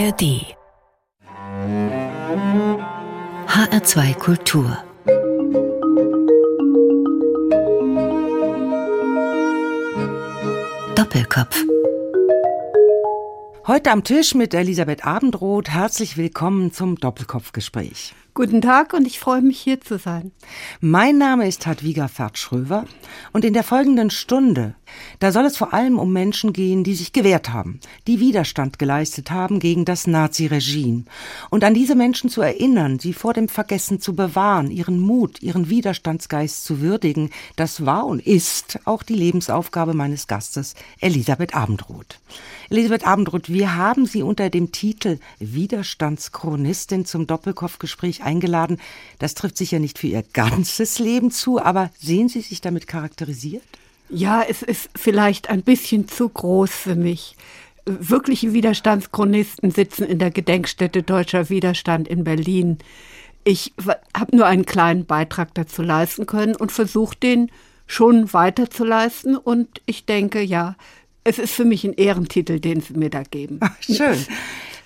ARD HR2 Kultur Doppelkopf Heute am Tisch mit Elisabeth Abendroth. Herzlich willkommen zum Doppelkopfgespräch. Guten Tag und ich freue mich hier zu sein. Mein Name ist Hadwiga Fert-Schröver und in der folgenden Stunde, da soll es vor allem um Menschen gehen, die sich gewehrt haben, die Widerstand geleistet haben gegen das Naziregime. Und an diese Menschen zu erinnern, sie vor dem Vergessen zu bewahren, ihren Mut, ihren Widerstandsgeist zu würdigen, das war und ist auch die Lebensaufgabe meines Gastes, Elisabeth Abendroth. Elisabeth Abendroth, wir haben Sie unter dem Titel Widerstandschronistin zum Doppelkopfgespräch eingeladen. Das trifft sicher nicht für Ihr ganzes Leben zu, aber sehen Sie sich damit charakterisiert? Ja, es ist vielleicht ein bisschen zu groß für mich. Wirkliche Widerstandschronisten sitzen in der Gedenkstätte Deutscher Widerstand in Berlin. Ich habe nur einen kleinen Beitrag dazu leisten können und versuche den schon weiter zu leisten. Und ich denke, ja, es ist für mich ein Ehrentitel, den Sie mir da geben. Ach, schön.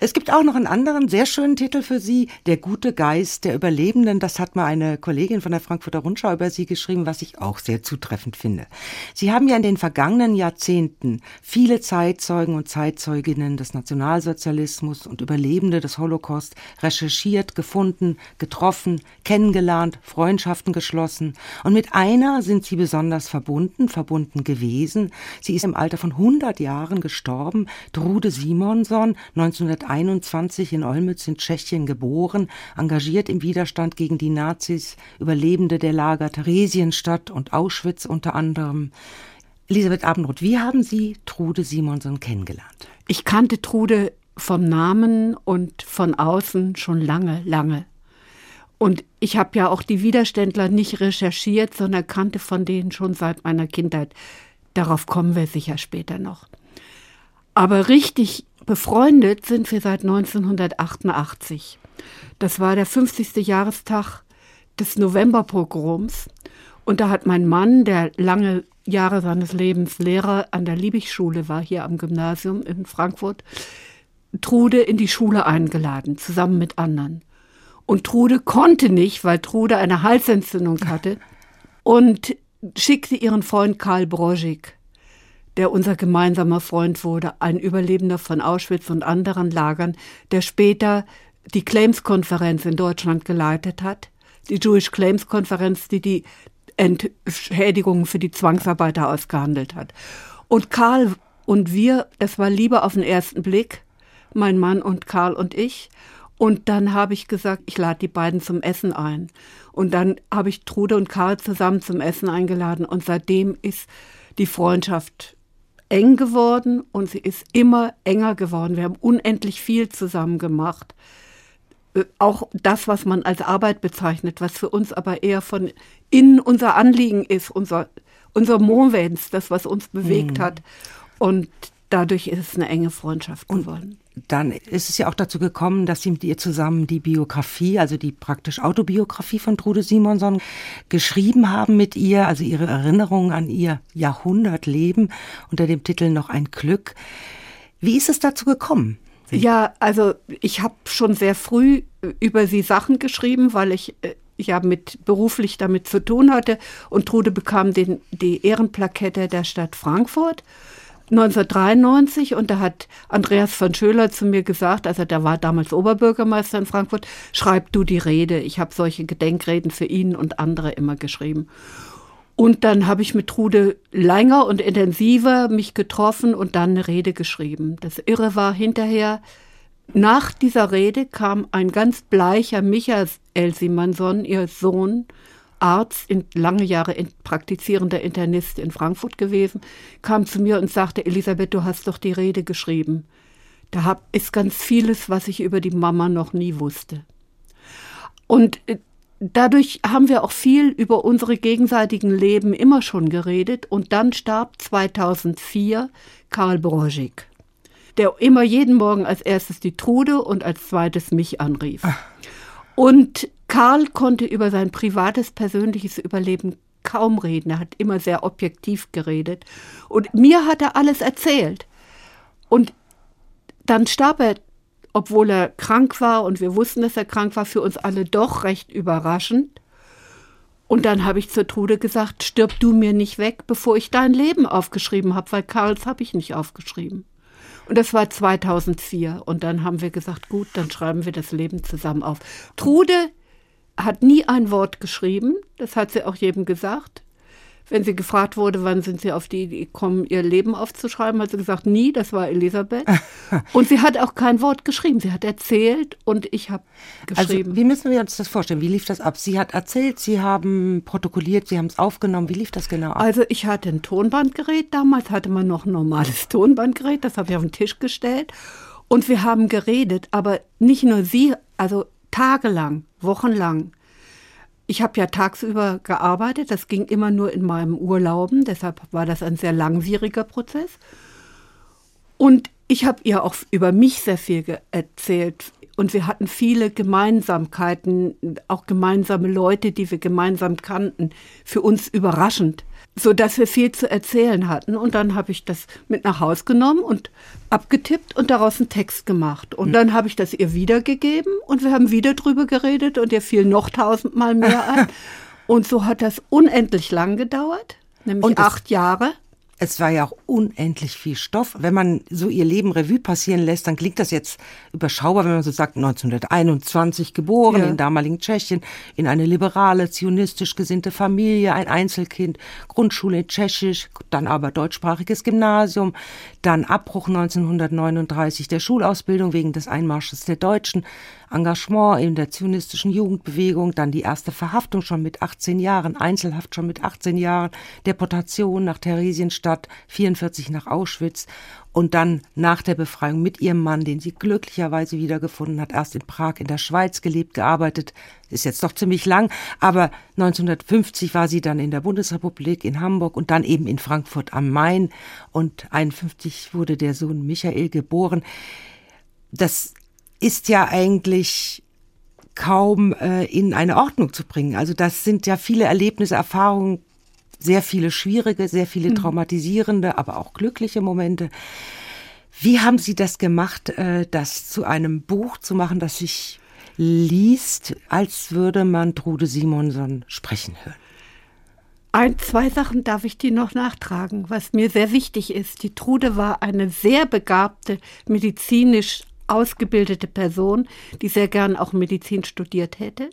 Es gibt auch noch einen anderen sehr schönen Titel für Sie, Der gute Geist der Überlebenden. Das hat mal eine Kollegin von der Frankfurter Rundschau über Sie geschrieben, was ich auch sehr zutreffend finde. Sie haben ja in den vergangenen Jahrzehnten viele Zeitzeugen und Zeitzeuginnen des Nationalsozialismus und Überlebende des Holocaust recherchiert, gefunden, getroffen, kennengelernt, Freundschaften geschlossen. Und mit einer sind Sie besonders verbunden, verbunden gewesen. Sie ist im Alter von 100 Jahren gestorben, Trude Simonson, 1901 1921 in Olmütz in Tschechien geboren, engagiert im Widerstand gegen die Nazis, Überlebende der Lager Theresienstadt und Auschwitz unter anderem. Elisabeth Abendroth, wie haben Sie Trude Simonson kennengelernt? Ich kannte Trude vom Namen und von außen schon lange, lange. Und ich habe ja auch die Widerständler nicht recherchiert, sondern kannte von denen schon seit meiner Kindheit. Darauf kommen wir sicher später noch. Aber richtig Befreundet sind wir seit 1988. Das war der 50. Jahrestag des Novemberpogroms. Und da hat mein Mann, der lange Jahre seines Lebens Lehrer an der Liebigschule war, hier am Gymnasium in Frankfurt, Trude in die Schule eingeladen, zusammen mit anderen. Und Trude konnte nicht, weil Trude eine Halsentzündung hatte und schickte ihren Freund Karl Broschik der unser gemeinsamer Freund wurde, ein Überlebender von Auschwitz und anderen Lagern, der später die Claims-Konferenz in Deutschland geleitet hat, die Jewish Claims-Konferenz, die die Entschädigungen für die Zwangsarbeiter ausgehandelt hat. Und Karl und wir, das war Liebe auf den ersten Blick, mein Mann und Karl und ich. Und dann habe ich gesagt, ich lade die beiden zum Essen ein. Und dann habe ich Trude und Karl zusammen zum Essen eingeladen. Und seitdem ist die Freundschaft eng geworden und sie ist immer enger geworden. Wir haben unendlich viel zusammen gemacht. Äh, auch das, was man als Arbeit bezeichnet, was für uns aber eher von innen unser Anliegen ist, unser, unser Movens, das, was uns bewegt mhm. hat. Und dadurch ist es eine enge Freundschaft geworden. Und dann ist es ja auch dazu gekommen, dass Sie mit ihr zusammen die Biografie, also die praktisch Autobiografie von Trude Simonson geschrieben haben mit ihr, also ihre Erinnerungen an ihr Jahrhundertleben unter dem Titel Noch ein Glück. Wie ist es dazu gekommen? Ja, also ich habe schon sehr früh über sie Sachen geschrieben, weil ich äh, ja mit beruflich damit zu tun hatte und Trude bekam den, die Ehrenplakette der Stadt Frankfurt 1993 und da hat Andreas von Schöler zu mir gesagt, also der war damals Oberbürgermeister in Frankfurt, schreib du die Rede. Ich habe solche Gedenkreden für ihn und andere immer geschrieben. Und dann habe ich mit Trude länger und intensiver mich getroffen und dann eine Rede geschrieben. Das Irre war hinterher, nach dieser Rede kam ein ganz bleicher Michael Simonson, ihr Sohn, Arzt, in, lange Jahre in, praktizierender Internist in Frankfurt gewesen, kam zu mir und sagte, Elisabeth, du hast doch die Rede geschrieben. Da hab, ist ganz vieles, was ich über die Mama noch nie wusste. Und äh, dadurch haben wir auch viel über unsere gegenseitigen Leben immer schon geredet. Und dann starb 2004 Karl Broschik, der immer jeden Morgen als erstes die Trude und als zweites mich anrief. Ach. Und Karl konnte über sein privates, persönliches Überleben kaum reden. Er hat immer sehr objektiv geredet. Und mir hat er alles erzählt. Und dann starb er obwohl er krank war und wir wussten, dass er krank war, für uns alle doch recht überraschend. Und dann habe ich zur Trude gesagt, stirb du mir nicht weg, bevor ich dein Leben aufgeschrieben habe, weil Karls habe ich nicht aufgeschrieben. Und das war 2004. Und dann haben wir gesagt, gut, dann schreiben wir das Leben zusammen auf. Trude hat nie ein Wort geschrieben, das hat sie auch jedem gesagt wenn sie gefragt wurde, wann sind sie auf die Idee gekommen, ihr Leben aufzuschreiben, hat sie gesagt, nie, das war Elisabeth. und sie hat auch kein Wort geschrieben. Sie hat erzählt und ich habe also, geschrieben. Also, wie müssen wir uns das vorstellen? Wie lief das ab? Sie hat erzählt, Sie haben protokolliert, Sie haben es aufgenommen. Wie lief das genau ab? Also ich hatte ein Tonbandgerät. Damals hatte man noch ein normales Tonbandgerät. Das habe ich auf den Tisch gestellt. Und wir haben geredet, aber nicht nur sie, also tagelang, wochenlang. Ich habe ja tagsüber gearbeitet, das ging immer nur in meinem Urlauben, deshalb war das ein sehr langwieriger Prozess. Und ich habe ihr auch über mich sehr viel erzählt. Und wir hatten viele Gemeinsamkeiten, auch gemeinsame Leute, die wir gemeinsam kannten, für uns überraschend so dass wir viel zu erzählen hatten. Und dann habe ich das mit nach Haus genommen und abgetippt und daraus einen Text gemacht. Und dann habe ich das ihr wiedergegeben und wir haben wieder drüber geredet und ihr fiel noch tausendmal mehr ein. und so hat das unendlich lang gedauert, nämlich acht Jahre es war ja auch unendlich viel Stoff. Wenn man so ihr Leben Revue passieren lässt, dann klingt das jetzt überschaubar, wenn man so sagt, 1921 geboren, ja. in damaligen Tschechien, in eine liberale, zionistisch gesinnte Familie, ein Einzelkind, Grundschule in Tschechisch, dann aber deutschsprachiges Gymnasium, dann Abbruch 1939 der Schulausbildung wegen des Einmarsches der Deutschen, Engagement in der zionistischen Jugendbewegung, dann die erste Verhaftung schon mit 18 Jahren, Einzelhaft schon mit 18 Jahren, Deportation nach Theresienstadt, 44 nach Auschwitz und dann nach der Befreiung mit ihrem Mann, den sie glücklicherweise wiedergefunden hat, erst in Prag in der Schweiz gelebt, gearbeitet, ist jetzt doch ziemlich lang, aber 1950 war sie dann in der Bundesrepublik in Hamburg und dann eben in Frankfurt am Main und 51 wurde der Sohn Michael geboren. Das ist ja eigentlich kaum äh, in eine Ordnung zu bringen. Also das sind ja viele Erlebnisse, Erfahrungen, sehr viele schwierige, sehr viele mhm. traumatisierende, aber auch glückliche Momente. Wie haben Sie das gemacht, äh, das zu einem Buch zu machen, das sich liest, als würde man Trude Simonson sprechen hören? Ein, zwei Sachen darf ich dir noch nachtragen, was mir sehr wichtig ist. Die Trude war eine sehr begabte, medizinisch ausgebildete Person, die sehr gern auch Medizin studiert hätte.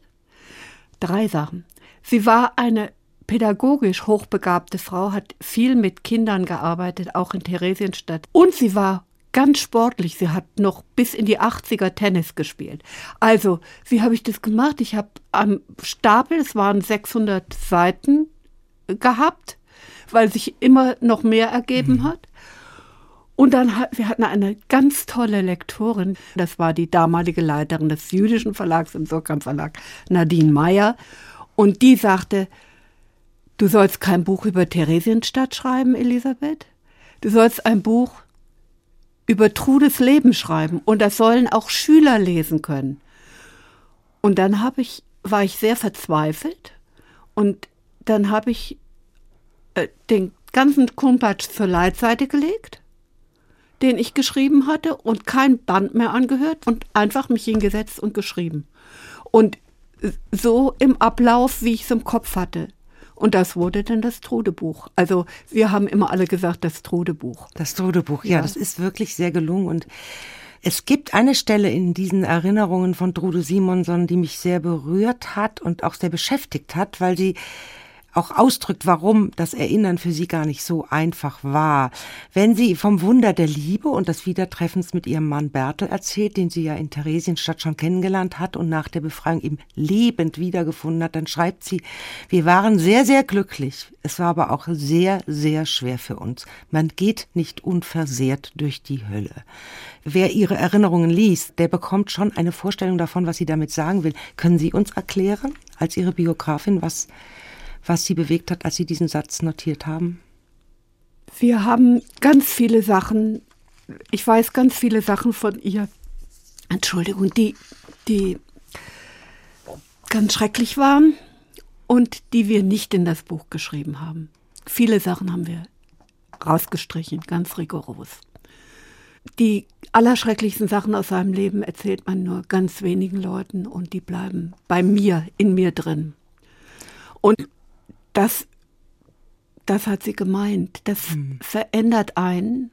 Drei Sachen. Sie war eine pädagogisch hochbegabte Frau, hat viel mit Kindern gearbeitet, auch in Theresienstadt. Und sie war ganz sportlich. Sie hat noch bis in die 80er Tennis gespielt. Also, wie habe ich das gemacht? Ich habe am Stapel, es waren 600 Seiten gehabt, weil sich immer noch mehr ergeben mhm. hat. Und dann hat, wir hatten eine ganz tolle Lektorin, das war die damalige Leiterin des jüdischen Verlags im Surkamp Verlag, Nadine Meyer. Und die sagte, du sollst kein Buch über Theresienstadt schreiben, Elisabeth. Du sollst ein Buch über Trudes Leben schreiben. Und das sollen auch Schüler lesen können. Und dann habe ich, war ich sehr verzweifelt. Und dann habe ich äh, den ganzen Kumpatsch zur Leitseite gelegt den ich geschrieben hatte und kein Band mehr angehört und einfach mich hingesetzt und geschrieben. Und so im Ablauf, wie ich es im Kopf hatte. Und das wurde dann das Trudebuch. Also wir haben immer alle gesagt, das Trudebuch. Das Trudebuch, ja, ja, das ist wirklich sehr gelungen. Und es gibt eine Stelle in diesen Erinnerungen von Trude Simonson, die mich sehr berührt hat und auch sehr beschäftigt hat, weil sie auch ausdrückt, warum das Erinnern für sie gar nicht so einfach war. Wenn sie vom Wunder der Liebe und des Wiedertreffens mit ihrem Mann Bertel erzählt, den sie ja in Theresienstadt schon kennengelernt hat und nach der Befreiung ihm lebend wiedergefunden hat, dann schreibt sie, wir waren sehr, sehr glücklich. Es war aber auch sehr, sehr schwer für uns. Man geht nicht unversehrt durch die Hölle. Wer ihre Erinnerungen liest, der bekommt schon eine Vorstellung davon, was sie damit sagen will. Können Sie uns erklären, als Ihre Biografin, was was Sie bewegt hat, als Sie diesen Satz notiert haben? Wir haben ganz viele Sachen, ich weiß ganz viele Sachen von ihr, Entschuldigung, die, die ganz schrecklich waren und die wir nicht in das Buch geschrieben haben. Viele Sachen haben wir rausgestrichen, ganz rigoros. Die allerschrecklichsten Sachen aus seinem Leben erzählt man nur ganz wenigen Leuten und die bleiben bei mir, in mir drin. Und das, das hat sie gemeint. Das hm. verändert einen.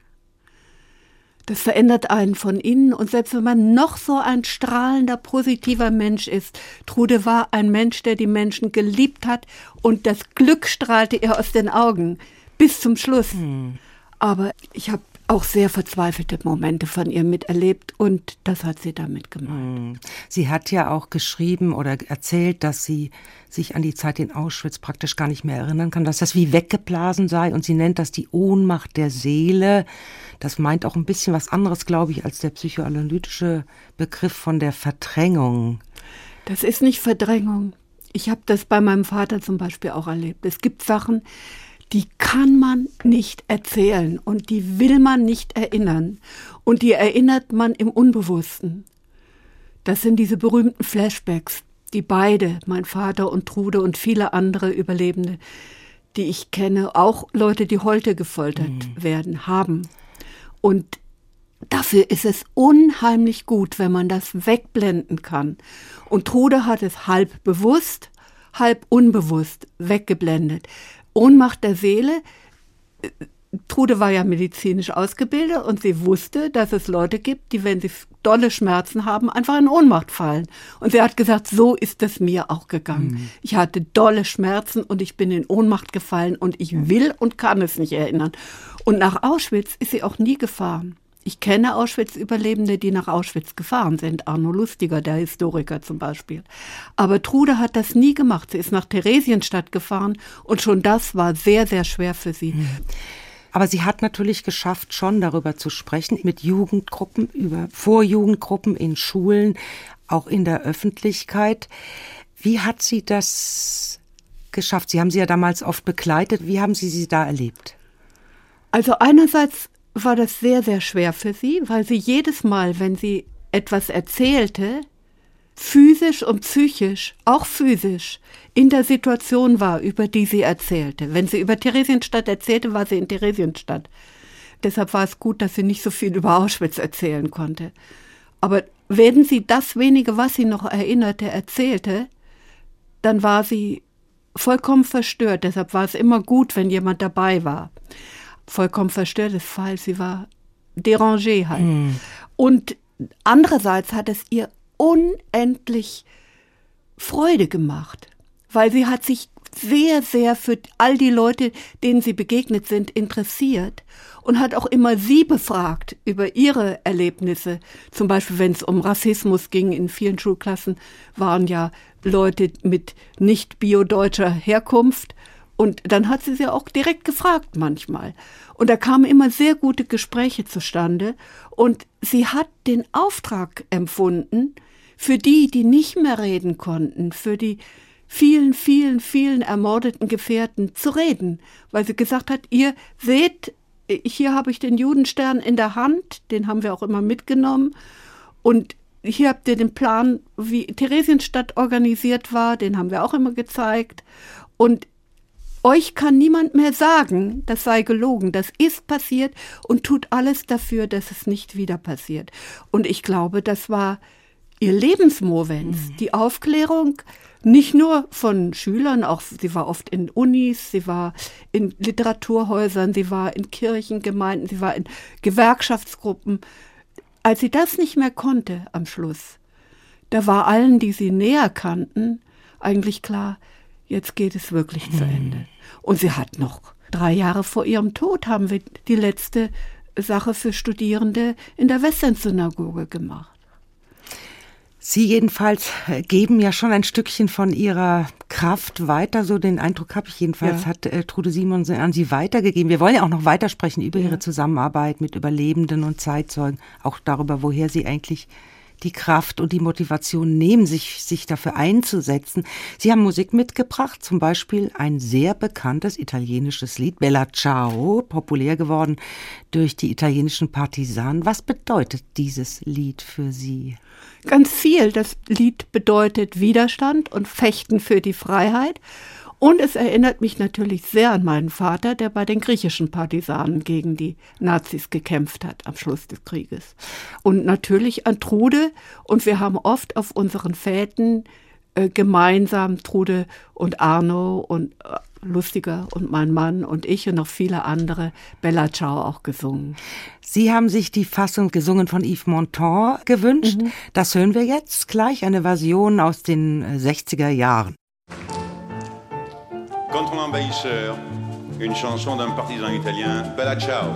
Das verändert einen von innen. Und selbst wenn man noch so ein strahlender, positiver Mensch ist, Trude war ein Mensch, der die Menschen geliebt hat und das Glück strahlte ihr aus den Augen bis zum Schluss. Hm. Aber ich habe auch sehr verzweifelte Momente von ihr miterlebt und das hat sie damit gemacht. Hm. Sie hat ja auch geschrieben oder erzählt, dass sie sich an die Zeit in Auschwitz praktisch gar nicht mehr erinnern kann, dass das wie weggeblasen sei und sie nennt das die Ohnmacht der Seele. Das meint auch ein bisschen was anderes, glaube ich, als der psychoanalytische Begriff von der Verdrängung. Das ist nicht Verdrängung. Ich habe das bei meinem Vater zum Beispiel auch erlebt. Es gibt Sachen, die kann man nicht erzählen und die will man nicht erinnern und die erinnert man im Unbewussten. Das sind diese berühmten Flashbacks, die beide, mein Vater und Trude und viele andere Überlebende, die ich kenne, auch Leute, die heute gefoltert mhm. werden, haben. Und dafür ist es unheimlich gut, wenn man das wegblenden kann. Und Trude hat es halb bewusst, halb unbewusst weggeblendet. Ohnmacht der Seele. Trude war ja medizinisch ausgebildet und sie wusste, dass es Leute gibt, die, wenn sie dolle Schmerzen haben, einfach in Ohnmacht fallen. Und sie hat gesagt, so ist es mir auch gegangen. Mhm. Ich hatte dolle Schmerzen und ich bin in Ohnmacht gefallen und ich will und kann es nicht erinnern. Und nach Auschwitz ist sie auch nie gefahren. Ich kenne Auschwitz-Überlebende, die nach Auschwitz gefahren sind. Arno Lustiger, der Historiker zum Beispiel. Aber Trude hat das nie gemacht. Sie ist nach Theresienstadt gefahren und schon das war sehr, sehr schwer für sie. Hm. Aber sie hat natürlich geschafft, schon darüber zu sprechen, mit Jugendgruppen, über Vorjugendgruppen in Schulen, auch in der Öffentlichkeit. Wie hat sie das geschafft? Sie haben sie ja damals oft begleitet. Wie haben Sie sie da erlebt? Also einerseits war das sehr, sehr schwer für sie, weil sie jedes Mal, wenn sie etwas erzählte, physisch und psychisch, auch physisch, in der Situation war, über die sie erzählte. Wenn sie über Theresienstadt erzählte, war sie in Theresienstadt. Deshalb war es gut, dass sie nicht so viel über Auschwitz erzählen konnte. Aber wenn sie das wenige, was sie noch erinnerte, erzählte, dann war sie vollkommen verstört. Deshalb war es immer gut, wenn jemand dabei war vollkommen verstörtes Fall. Sie war dérangé halt. Mm. Und andererseits hat es ihr unendlich Freude gemacht, weil sie hat sich sehr, sehr für all die Leute, denen sie begegnet sind, interessiert und hat auch immer sie befragt über ihre Erlebnisse. Zum Beispiel, wenn es um Rassismus ging, in vielen Schulklassen waren ja Leute mit nicht biodeutscher Herkunft und dann hat sie sie auch direkt gefragt manchmal. Und da kamen immer sehr gute Gespräche zustande. Und sie hat den Auftrag empfunden, für die, die nicht mehr reden konnten, für die vielen, vielen, vielen ermordeten Gefährten zu reden. Weil sie gesagt hat, ihr seht, hier habe ich den Judenstern in der Hand, den haben wir auch immer mitgenommen. Und hier habt ihr den Plan, wie Theresienstadt organisiert war, den haben wir auch immer gezeigt. Und euch kann niemand mehr sagen, das sei gelogen. Das ist passiert und tut alles dafür, dass es nicht wieder passiert. Und ich glaube, das war ihr Lebensmovens, mhm. die Aufklärung nicht nur von Schülern, auch sie war oft in Unis, sie war in Literaturhäusern, sie war in Kirchengemeinden, sie war in Gewerkschaftsgruppen. Als sie das nicht mehr konnte am Schluss, da war allen, die sie näher kannten, eigentlich klar, jetzt geht es wirklich hm. zu Ende. Und sie hat noch drei Jahre vor ihrem Tod haben wir die letzte Sache für Studierende in der Western-Synagoge gemacht. Sie jedenfalls geben ja schon ein Stückchen von Ihrer Kraft weiter, so den Eindruck habe ich jedenfalls, ja. hat äh, Trude Simon an Sie weitergegeben. Wir wollen ja auch noch weitersprechen über ja. Ihre Zusammenarbeit mit Überlebenden und Zeitzeugen, auch darüber, woher Sie eigentlich die Kraft und die Motivation nehmen, sich, sich dafür einzusetzen. Sie haben Musik mitgebracht, zum Beispiel ein sehr bekanntes italienisches Lied, Bella Ciao, populär geworden durch die italienischen Partisanen. Was bedeutet dieses Lied für Sie? Ganz viel. Das Lied bedeutet Widerstand und Fechten für die Freiheit. Und es erinnert mich natürlich sehr an meinen Vater, der bei den griechischen Partisanen gegen die Nazis gekämpft hat am Schluss des Krieges. Und natürlich an Trude. Und wir haben oft auf unseren Fäden äh, gemeinsam Trude und Arno und äh, Lustiger und mein Mann und ich und noch viele andere Bella Ciao auch gesungen. Sie haben sich die Fassung gesungen von Yves Montand gewünscht. Mhm. Das hören wir jetzt gleich, eine Version aus den 60er äh, Jahren. Contre l'envahisseur, une chanson d'un partisan italien, Bella Ciao.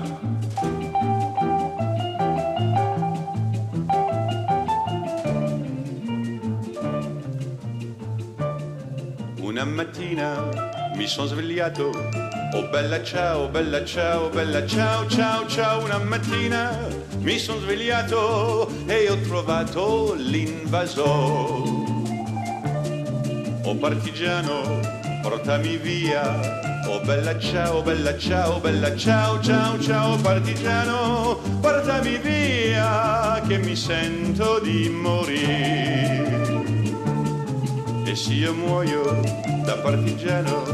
Una mattina mi sono svegliato, oh bella ciao, bella ciao, bella ciao, ciao, ciao, una mattina mi sono svegliato e ho trovato l'invasore. Oh partigiano, portami via, oh bella ciao, bella ciao, bella ciao, ciao, ciao, partigiano, portami via che mi sento di morire. E se io muoio da partigiano,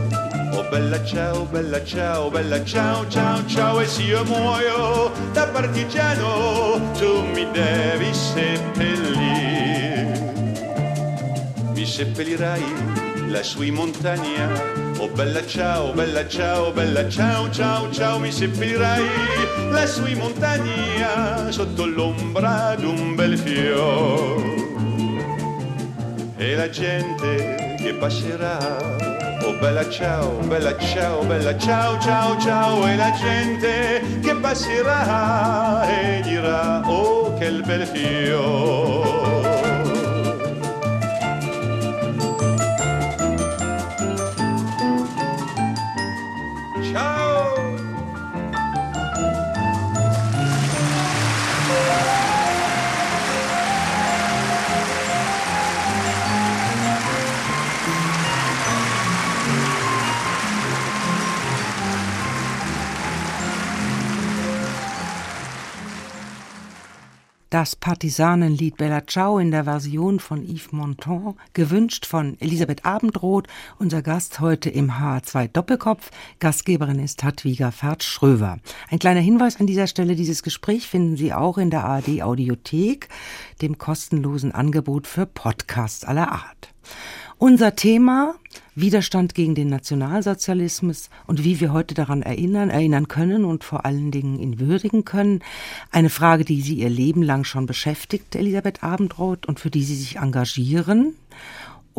oh bella ciao, bella ciao, bella ciao, ciao, ciao, e se io muoio da partigiano, tu mi devi seppellire. Mi seppellirai lassù in montagna, oh bella ciao, bella ciao, bella ciao, ciao, ciao, mi seppellirai lassù in montagna, sotto l'ombra d'un bel fiore e la gente che passerà. Oh bella ciao, bella ciao, bella ciao, ciao, ciao, e la gente che passerà e dirà, oh che bel fiore. Das Partisanenlied Bella Ciao in der Version von Yves Montand, gewünscht von Elisabeth Abendroth, unser Gast heute im H2 Doppelkopf. Gastgeberin ist Hadwiga Fert-Schröver. Ein kleiner Hinweis an dieser Stelle, dieses Gespräch finden Sie auch in der ARD Audiothek, dem kostenlosen Angebot für Podcasts aller Art. Unser Thema Widerstand gegen den Nationalsozialismus und wie wir heute daran erinnern, erinnern können und vor allen Dingen ihn würdigen können. Eine Frage, die Sie ihr Leben lang schon beschäftigt, Elisabeth Abendroth, und für die Sie sich engagieren.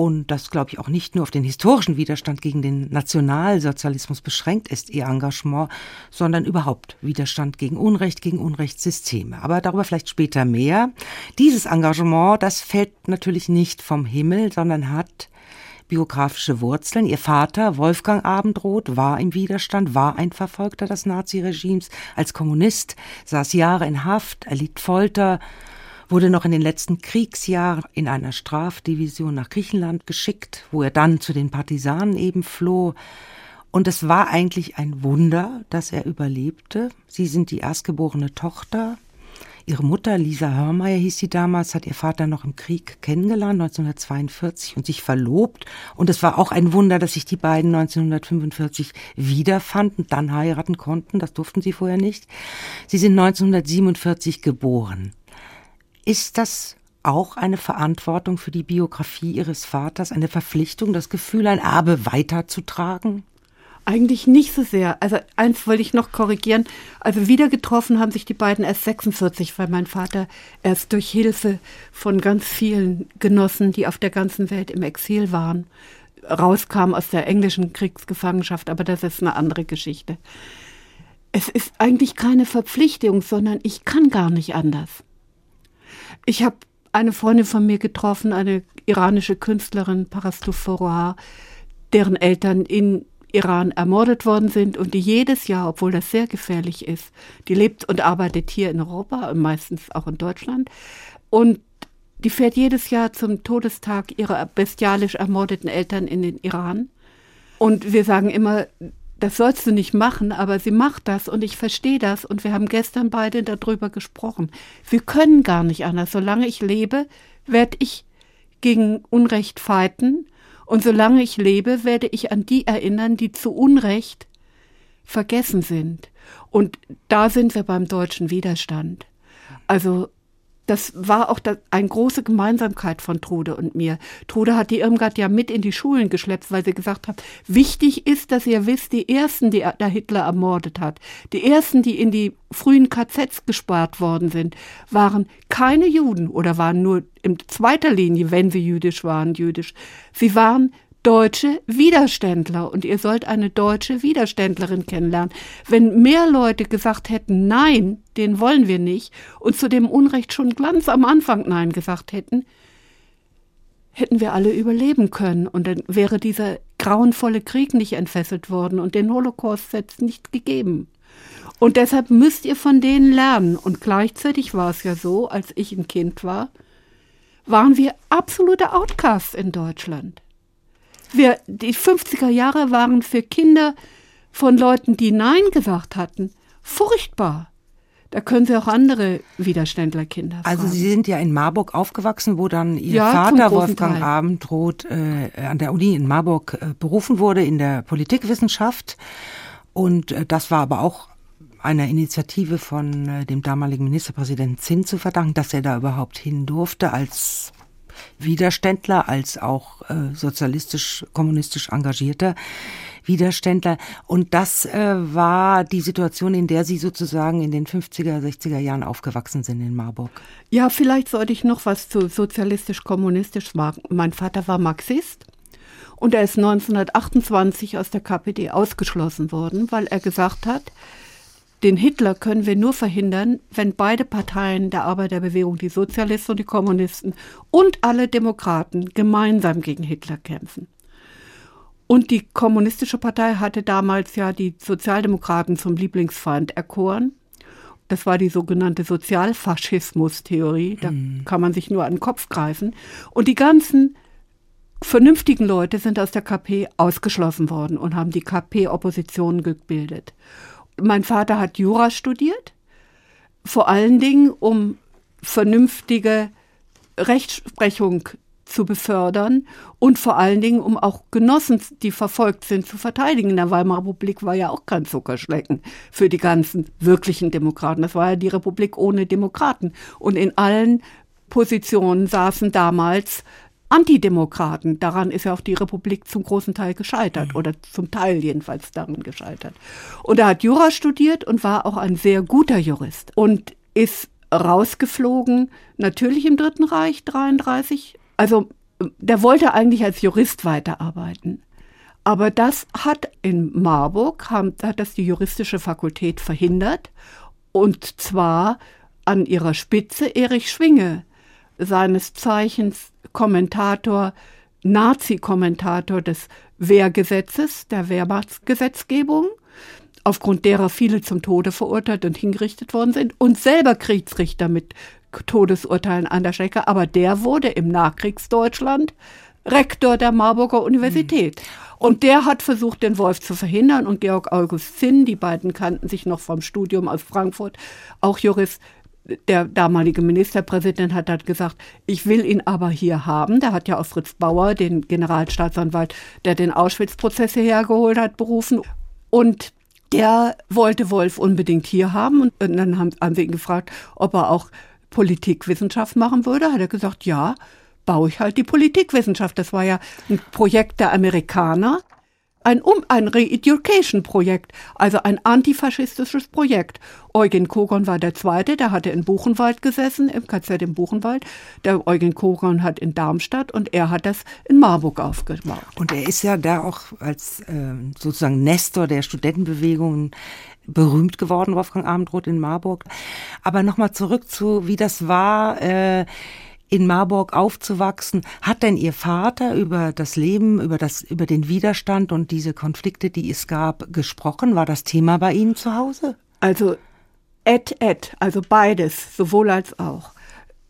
Und das, glaube ich, auch nicht nur auf den historischen Widerstand gegen den Nationalsozialismus beschränkt ist, ihr Engagement, sondern überhaupt Widerstand gegen Unrecht, gegen Unrechtssysteme. Aber darüber vielleicht später mehr. Dieses Engagement, das fällt natürlich nicht vom Himmel, sondern hat biografische Wurzeln. Ihr Vater, Wolfgang Abendroth, war im Widerstand, war ein Verfolgter des Naziregimes. Als Kommunist saß Jahre in Haft, erlitt Folter, wurde noch in den letzten Kriegsjahren in einer Strafdivision nach Griechenland geschickt, wo er dann zu den Partisanen eben floh. Und es war eigentlich ein Wunder, dass er überlebte. Sie sind die erstgeborene Tochter Ihre Mutter, Lisa Hörmeier hieß sie damals, hat ihr Vater noch im Krieg kennengelernt, 1942, und sich verlobt. Und es war auch ein Wunder, dass sich die beiden 1945 wiederfanden, dann heiraten konnten. Das durften sie vorher nicht. Sie sind 1947 geboren. Ist das auch eine Verantwortung für die Biografie Ihres Vaters, eine Verpflichtung, das Gefühl, ein Erbe weiterzutragen? Eigentlich nicht so sehr. Also eins wollte ich noch korrigieren. Also wieder getroffen haben sich die beiden erst 46, weil mein Vater erst durch Hilfe von ganz vielen Genossen, die auf der ganzen Welt im Exil waren, rauskam aus der englischen Kriegsgefangenschaft. Aber das ist eine andere Geschichte. Es ist eigentlich keine Verpflichtung, sondern ich kann gar nicht anders. Ich habe eine Freundin von mir getroffen, eine iranische Künstlerin, Parastu Foroha, deren Eltern in Iran ermordet worden sind und die jedes Jahr, obwohl das sehr gefährlich ist, die lebt und arbeitet hier in Europa und meistens auch in Deutschland und die fährt jedes Jahr zum Todestag ihrer bestialisch ermordeten Eltern in den Iran. Und wir sagen immer, das sollst du nicht machen, aber sie macht das und ich verstehe das und wir haben gestern beide darüber gesprochen. Wir können gar nicht anders. Solange ich lebe, werde ich gegen Unrecht fighten Und solange ich lebe, werde ich an die erinnern, die zu Unrecht vergessen sind. Und da sind wir beim deutschen Widerstand. Also das war auch eine große Gemeinsamkeit von Trude und mir. Trude hat die Irmgard ja mit in die Schulen geschleppt, weil sie gesagt hat, wichtig ist, dass ihr wisst, die Ersten, die der Hitler ermordet hat, die Ersten, die in die frühen KZs gespart worden sind, waren keine Juden oder waren nur in zweiter Linie, wenn sie jüdisch waren, jüdisch. Sie waren deutsche Widerständler und ihr sollt eine deutsche Widerständlerin kennenlernen. Wenn mehr Leute gesagt hätten, nein, den wollen wir nicht und zu dem Unrecht schon ganz am Anfang nein gesagt hätten, hätten wir alle überleben können und dann wäre dieser grauenvolle Krieg nicht entfesselt worden und den Holocaust es nicht gegeben. Und deshalb müsst ihr von denen lernen. Und gleichzeitig war es ja so, als ich ein Kind war, waren wir absolute Outcasts in Deutschland. Wir, die 50er Jahre waren für Kinder von Leuten, die Nein gesagt hatten, furchtbar. Da können Sie auch andere Widerständlerkinder fragen. Also Sie sind ja in Marburg aufgewachsen, wo dann Ihr ja, Vater Wolfgang Teil. Abendroth äh, an der Uni in Marburg äh, berufen wurde in der Politikwissenschaft. Und äh, das war aber auch einer Initiative von äh, dem damaligen Ministerpräsidenten Zinn zu verdanken, dass er da überhaupt hin durfte als Widerständler als auch äh, sozialistisch, kommunistisch engagierter Widerständler. Und das äh, war die Situation, in der Sie sozusagen in den 50er, 60er Jahren aufgewachsen sind in Marburg. Ja, vielleicht sollte ich noch was zu sozialistisch-kommunistisch sagen. Mein Vater war Marxist. Und er ist 1928 aus der KPD ausgeschlossen worden, weil er gesagt hat, den Hitler können wir nur verhindern, wenn beide Parteien der Arbeiterbewegung, die Sozialisten und die Kommunisten und alle Demokraten gemeinsam gegen Hitler kämpfen. Und die kommunistische Partei hatte damals ja die Sozialdemokraten zum Lieblingsfeind erkoren. Das war die sogenannte Sozialfaschismus-Theorie. Da mhm. kann man sich nur an den Kopf greifen. Und die ganzen vernünftigen Leute sind aus der KP ausgeschlossen worden und haben die KP-Opposition gebildet mein Vater hat Jura studiert, vor allen Dingen, um vernünftige Rechtsprechung zu befördern und vor allen Dingen, um auch Genossen, die verfolgt sind, zu verteidigen. In der Weimarer Republik war ja auch kein Zuckerschlecken für die ganzen wirklichen Demokraten. Das war ja die Republik ohne Demokraten. Und in allen Positionen saßen damals Antidemokraten. Daran ist ja auch die Republik zum großen Teil gescheitert mhm. oder zum Teil jedenfalls daran gescheitert. Und er hat Jura studiert und war auch ein sehr guter Jurist und ist rausgeflogen, natürlich im Dritten Reich 33. Also der wollte eigentlich als Jurist weiterarbeiten. Aber das hat in Marburg, hat das die juristische Fakultät verhindert. Und zwar an ihrer Spitze Erich Schwinge, seines Zeichens Kommentator, Nazi-Kommentator des Wehrgesetzes, der Wehrmachtsgesetzgebung, aufgrund derer viele zum Tode verurteilt und hingerichtet worden sind und selber Kriegsrichter mit Todesurteilen an der Strecke. Aber der wurde im Nachkriegsdeutschland Rektor der Marburger Universität. Mhm. Und der hat versucht, den Wolf zu verhindern. Und Georg August Zinn, die beiden kannten sich noch vom Studium aus Frankfurt, auch Jurist, der damalige Ministerpräsident hat halt gesagt, ich will ihn aber hier haben. Der hat ja auch Fritz Bauer, den Generalstaatsanwalt, der den Auschwitz-Prozess hierher geholt hat, berufen. Und der wollte Wolf unbedingt hier haben. Und dann haben, haben wir ihn gefragt, ob er auch Politikwissenschaft machen würde. Hat er gesagt, ja, baue ich halt die Politikwissenschaft. Das war ja ein Projekt der Amerikaner ein, um, ein Re-Education-Projekt, also ein antifaschistisches Projekt. Eugen Kogon war der Zweite, der hatte in Buchenwald gesessen, im KZ im Buchenwald. Der Eugen Kogon hat in Darmstadt und er hat das in Marburg aufgebaut. Und er ist ja da auch als äh, sozusagen Nestor der Studentenbewegungen berühmt geworden, Wolfgang Abendroth in Marburg. Aber nochmal zurück zu, wie das war. Äh, in Marburg aufzuwachsen. Hat denn Ihr Vater über das Leben, über das, über den Widerstand und diese Konflikte, die es gab, gesprochen? War das Thema bei Ihnen zu Hause? Also, et, et, also beides, sowohl als auch.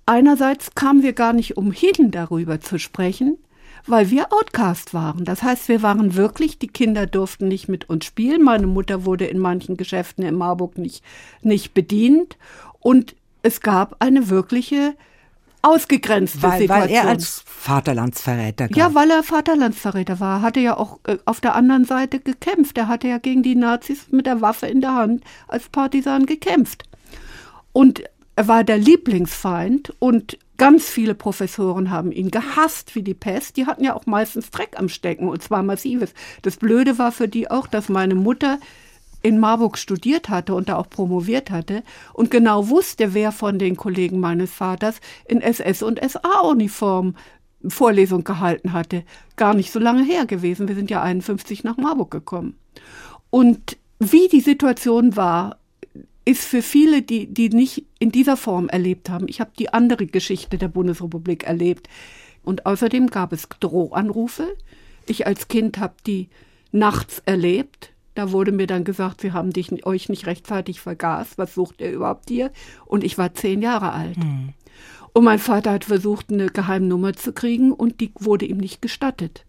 Einerseits kamen wir gar nicht umhin, darüber zu sprechen, weil wir Outcast waren. Das heißt, wir waren wirklich, die Kinder durften nicht mit uns spielen. Meine Mutter wurde in manchen Geschäften in Marburg nicht, nicht bedient. Und es gab eine wirkliche ausgegrenzte weil, Situation. Weil er als Vaterlandsverräter galt. Ja, weil er Vaterlandsverräter war, hatte ja auch äh, auf der anderen Seite gekämpft. Er hatte ja gegen die Nazis mit der Waffe in der Hand als Partisan gekämpft. Und er war der Lieblingsfeind und ganz viele Professoren haben ihn gehasst wie die Pest. Die hatten ja auch meistens Dreck am Stecken und zwar massives. Das Blöde war für die auch, dass meine Mutter in Marburg studiert hatte und da auch promoviert hatte und genau wusste, wer von den Kollegen meines Vaters in SS- und SA-Uniform Vorlesung gehalten hatte. Gar nicht so lange her gewesen. Wir sind ja 51 nach Marburg gekommen. Und wie die Situation war, ist für viele, die, die nicht in dieser Form erlebt haben. Ich habe die andere Geschichte der Bundesrepublik erlebt. Und außerdem gab es Drohanrufe. Ich als Kind habe die nachts erlebt. Da wurde mir dann gesagt, sie haben dich, euch nicht rechtzeitig vergaß. Was sucht ihr überhaupt hier? Und ich war zehn Jahre alt. Mhm. Und mein Vater hat versucht, eine Geheimnummer zu kriegen und die wurde ihm nicht gestattet.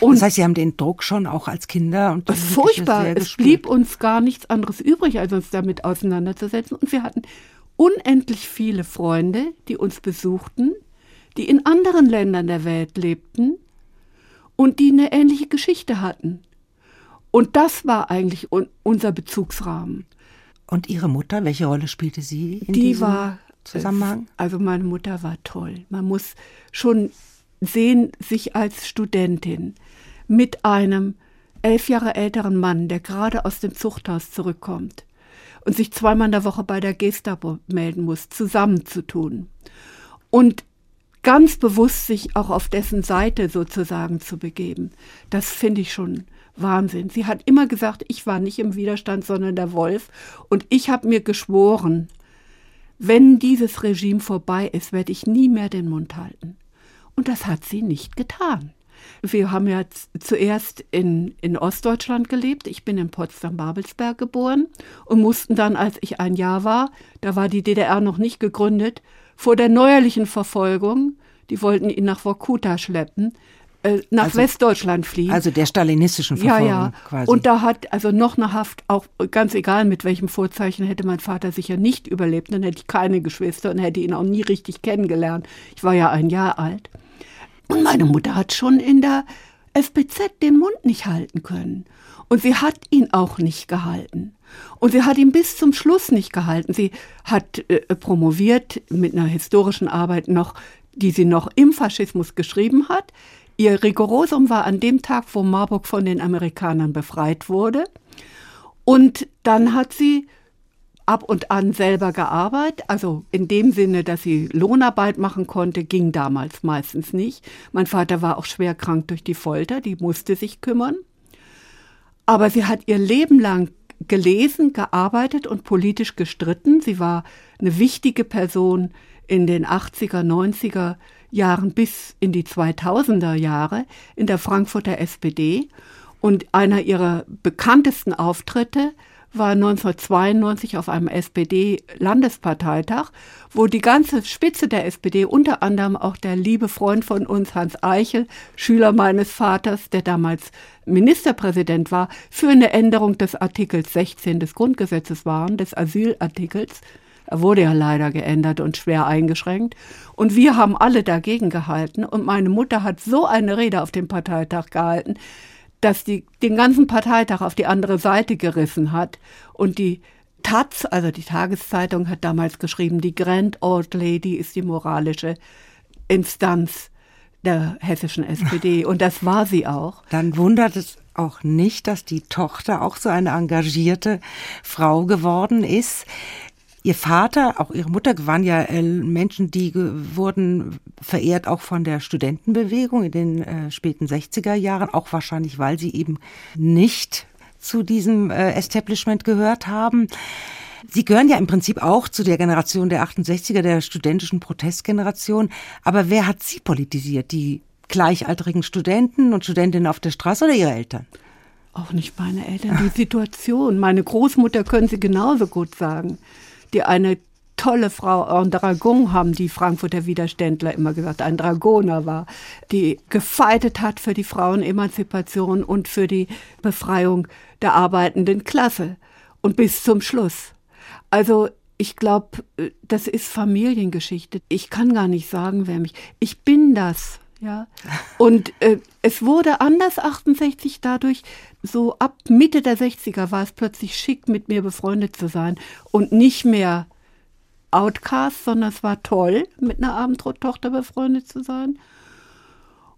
Und das heißt, Sie haben den Druck schon auch als Kinder und das furchtbar. Es blieb uns gar nichts anderes übrig, als uns damit auseinanderzusetzen. Und wir hatten unendlich viele Freunde, die uns besuchten, die in anderen Ländern der Welt lebten und die eine ähnliche Geschichte hatten. Und das war eigentlich un unser Bezugsrahmen. Und Ihre Mutter, welche Rolle spielte sie in die diesem war, Zusammenhang? Also meine Mutter war toll. Man muss schon sehen, sich als Studentin mit einem elf Jahre älteren Mann, der gerade aus dem Zuchthaus zurückkommt und sich zweimal in der Woche bei der Gestapo melden muss, zusammenzutun. Und ganz bewusst sich auch auf dessen Seite sozusagen zu begeben. Das finde ich schon Wahnsinn. Sie hat immer gesagt, ich war nicht im Widerstand, sondern der Wolf. Und ich habe mir geschworen, wenn dieses Regime vorbei ist, werde ich nie mehr den Mund halten. Und das hat sie nicht getan. Wir haben ja zuerst in, in Ostdeutschland gelebt. Ich bin in Potsdam-Babelsberg geboren und mussten dann, als ich ein Jahr war, da war die DDR noch nicht gegründet, vor der neuerlichen Verfolgung, die wollten ihn nach Vorkuta schleppen, äh, nach also, Westdeutschland fliehen. Also der stalinistischen Verfolgung ja, ja. quasi. Und da hat also noch eine Haft, auch ganz egal mit welchem Vorzeichen, hätte mein Vater sicher nicht überlebt. Dann hätte ich keine Geschwister und hätte ihn auch nie richtig kennengelernt. Ich war ja ein Jahr alt. Und meine Mutter hat schon in der FBZ den Mund nicht halten können. Und sie hat ihn auch nicht gehalten. Und sie hat ihn bis zum Schluss nicht gehalten. Sie hat äh, promoviert mit einer historischen Arbeit noch, die sie noch im Faschismus geschrieben hat. Ihr Rigorosum war an dem Tag, wo Marburg von den Amerikanern befreit wurde. Und dann hat sie ab und an selber gearbeitet, also in dem Sinne, dass sie Lohnarbeit machen konnte, ging damals meistens nicht. Mein Vater war auch schwer krank durch die Folter, die musste sich kümmern. Aber sie hat ihr Leben lang gelesen, gearbeitet und politisch gestritten. Sie war eine wichtige Person in den 80er, 90er Jahren bis in die 2000er Jahre in der Frankfurter SPD. Und einer ihrer bekanntesten Auftritte war 1992 auf einem SPD-Landesparteitag, wo die ganze Spitze der SPD, unter anderem auch der liebe Freund von uns, Hans Eichel, Schüler meines Vaters, der damals Ministerpräsident war, für eine Änderung des Artikels 16 des Grundgesetzes waren, des Asylartikels. Er wurde ja leider geändert und schwer eingeschränkt. Und wir haben alle dagegen gehalten. Und meine Mutter hat so eine Rede auf dem Parteitag gehalten, dass die den ganzen Parteitag auf die andere Seite gerissen hat. Und die Taz, also die Tageszeitung, hat damals geschrieben, die Grand Old Lady ist die moralische Instanz der hessischen SPD. Und das war sie auch. Dann wundert es auch nicht, dass die Tochter auch so eine engagierte Frau geworden ist. Ihr Vater, auch Ihre Mutter waren ja äh, Menschen, die wurden verehrt auch von der Studentenbewegung in den äh, späten 60er Jahren, auch wahrscheinlich, weil sie eben nicht zu diesem äh, Establishment gehört haben. Sie gehören ja im Prinzip auch zu der Generation der 68er, der studentischen Protestgeneration. Aber wer hat Sie politisiert? Die gleichaltrigen Studenten und Studentinnen auf der Straße oder Ihre Eltern? Auch nicht meine Eltern. Die Situation. Meine Großmutter können Sie genauso gut sagen die eine tolle Frau, ein Dragon haben die Frankfurter Widerständler immer gesagt, ein Dragoner war, die gefeitet hat für die Frauenemanzipation und für die Befreiung der arbeitenden Klasse und bis zum Schluss. Also ich glaube, äh, das ist Familiengeschichte. Ich kann gar nicht sagen, wer mich. Ich bin das. Ja. Und äh, es wurde anders 68 dadurch, so ab Mitte der 60er war es plötzlich schick, mit mir befreundet zu sein und nicht mehr Outcast, sondern es war toll, mit einer Abendrottochter befreundet zu sein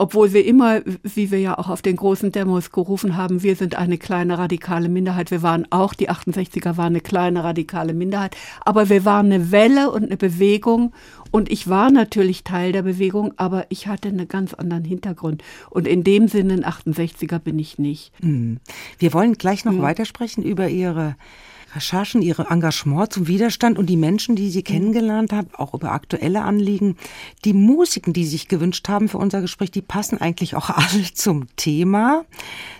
obwohl wir immer, wie wir ja auch auf den großen Demos gerufen haben, wir sind eine kleine radikale Minderheit. Wir waren auch, die 68er waren eine kleine radikale Minderheit, aber wir waren eine Welle und eine Bewegung und ich war natürlich Teil der Bewegung, aber ich hatte einen ganz anderen Hintergrund. Und in dem Sinne ein 68er bin ich nicht. Hm. Wir wollen gleich noch mhm. weitersprechen über Ihre Recherchen, Ihr Engagement zum Widerstand und die Menschen, die Sie kennengelernt haben, auch über aktuelle Anliegen. Die Musiken, die Sie sich gewünscht haben für unser Gespräch, die passen eigentlich auch alle zum Thema.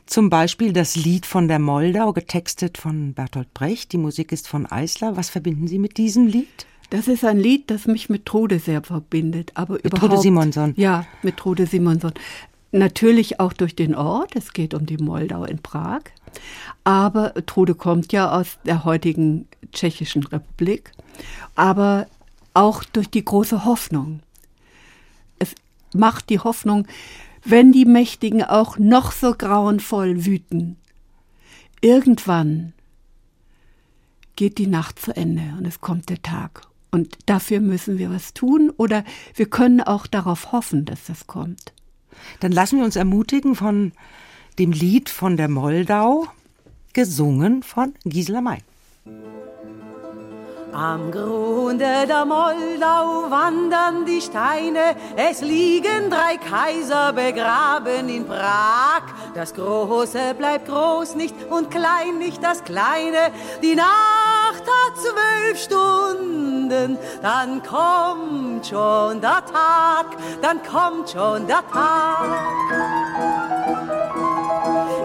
Zum Beispiel das Lied von der Moldau, getextet von Bertolt Brecht. Die Musik ist von Eisler. Was verbinden Sie mit diesem Lied? Das ist ein Lied, das mich mit Trude sehr verbindet. Aber mit überhaupt, Trude Simonson. Ja, mit Trude Simonson. Natürlich auch durch den Ort. Es geht um die Moldau in Prag. Aber Trude kommt ja aus der heutigen Tschechischen Republik, aber auch durch die große Hoffnung. Es macht die Hoffnung, wenn die Mächtigen auch noch so grauenvoll wüten, irgendwann geht die Nacht zu Ende und es kommt der Tag. Und dafür müssen wir was tun oder wir können auch darauf hoffen, dass das kommt. Dann lassen wir uns ermutigen von dem Lied von der Moldau, gesungen von Gisela May. Am Grunde der Moldau wandern die Steine, es liegen drei Kaiser begraben in Prag. Das Große bleibt groß nicht und klein nicht das Kleine. Die Nacht hat zwölf Stunden, dann kommt schon der Tag, dann kommt schon der Tag.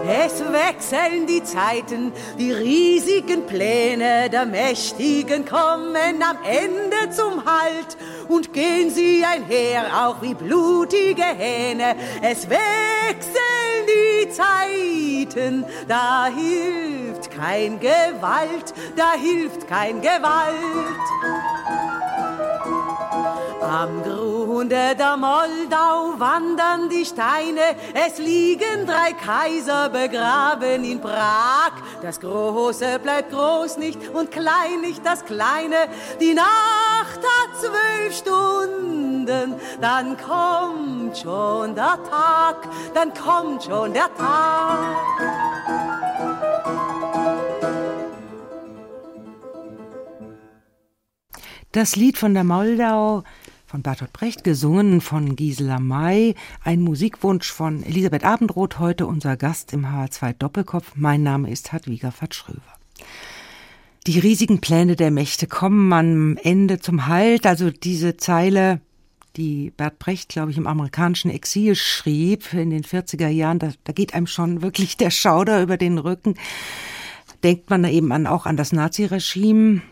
Es wechseln die Zeiten, die riesigen Pläne der Mächtigen kommen am Ende zum Halt und gehen sie einher, auch wie blutige Hähne. Es wechseln die Zeiten, da hilft kein Gewalt, da hilft kein Gewalt. Am Grunde der Moldau wandern die Steine, es liegen drei Kaiser begraben in Prag. Das Große bleibt groß nicht und klein nicht das Kleine. Die Nacht hat zwölf Stunden, dann kommt schon der Tag, dann kommt schon der Tag. Das Lied von der Moldau von Bertolt Brecht, gesungen von Gisela May. Ein Musikwunsch von Elisabeth Abendroth, heute unser Gast im HR2 Doppelkopf. Mein Name ist Hadwiga Fatschröver. Die riesigen Pläne der Mächte kommen am Ende zum Halt. Also diese Zeile, die Bert Brecht, glaube ich, im amerikanischen Exil schrieb in den 40er Jahren, da, da geht einem schon wirklich der Schauder über den Rücken. Denkt man eben an, auch an das Naziregime,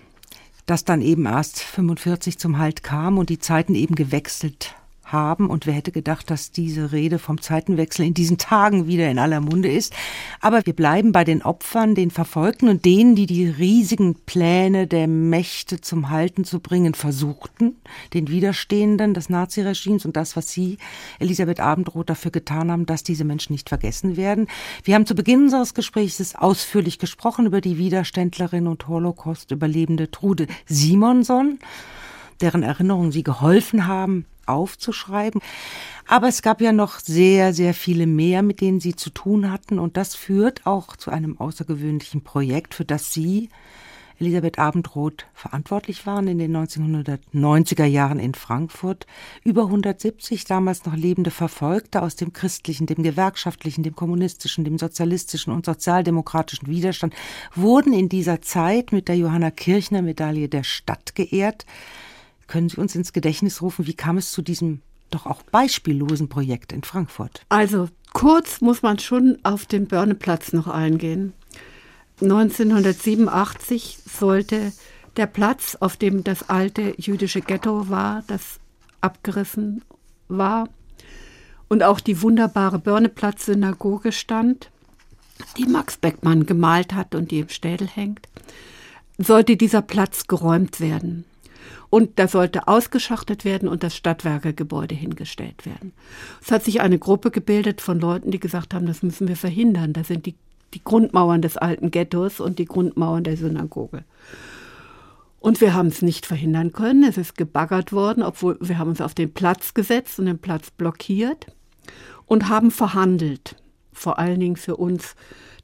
das dann eben erst 45 zum Halt kam und die Zeiten eben gewechselt haben. Und wer hätte gedacht, dass diese Rede vom Zeitenwechsel in diesen Tagen wieder in aller Munde ist. Aber wir bleiben bei den Opfern, den Verfolgten und denen, die die riesigen Pläne der Mächte zum Halten zu bringen versuchten, den Widerstehenden des Naziregimes und das, was Sie, Elisabeth Abendroth, dafür getan haben, dass diese Menschen nicht vergessen werden. Wir haben zu Beginn unseres Gesprächs ausführlich gesprochen über die Widerständlerin und Holocaust-Überlebende Trude Simonson deren Erinnerungen sie geholfen haben, aufzuschreiben. Aber es gab ja noch sehr, sehr viele mehr, mit denen sie zu tun hatten. Und das führt auch zu einem außergewöhnlichen Projekt, für das Sie, Elisabeth Abendroth, verantwortlich waren in den 1990er Jahren in Frankfurt. Über 170 damals noch lebende Verfolgte aus dem christlichen, dem gewerkschaftlichen, dem kommunistischen, dem sozialistischen und sozialdemokratischen Widerstand wurden in dieser Zeit mit der Johanna Kirchner Medaille der Stadt geehrt. Können Sie uns ins Gedächtnis rufen, wie kam es zu diesem doch auch beispiellosen Projekt in Frankfurt? Also kurz muss man schon auf den Börneplatz noch eingehen. 1987 sollte der Platz, auf dem das alte jüdische Ghetto war, das abgerissen war, und auch die wunderbare Börneplatz-Synagoge stand, die Max Beckmann gemalt hat und die im Städel hängt, sollte dieser Platz geräumt werden. Und da sollte ausgeschachtet werden und das Stadtwerkegebäude hingestellt werden. Es hat sich eine Gruppe gebildet von Leuten, die gesagt haben, das müssen wir verhindern. Da sind die, die Grundmauern des alten Ghettos und die Grundmauern der Synagoge. Und wir haben es nicht verhindern können. Es ist gebaggert worden, obwohl wir haben uns auf den Platz gesetzt und den Platz blockiert und haben verhandelt. Vor allen Dingen für uns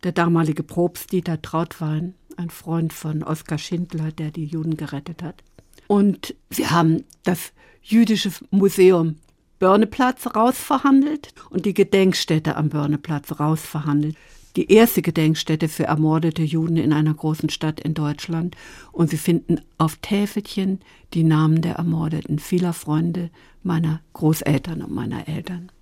der damalige Propst Dieter Trautwein, ein Freund von Oskar Schindler, der die Juden gerettet hat. Und wir haben das jüdische Museum Börneplatz rausverhandelt und die Gedenkstätte am Börneplatz rausverhandelt die erste Gedenkstätte für ermordete Juden in einer großen Stadt in Deutschland. Und Sie finden auf Täfelchen die Namen der Ermordeten, vieler Freunde meiner Großeltern und meiner Eltern.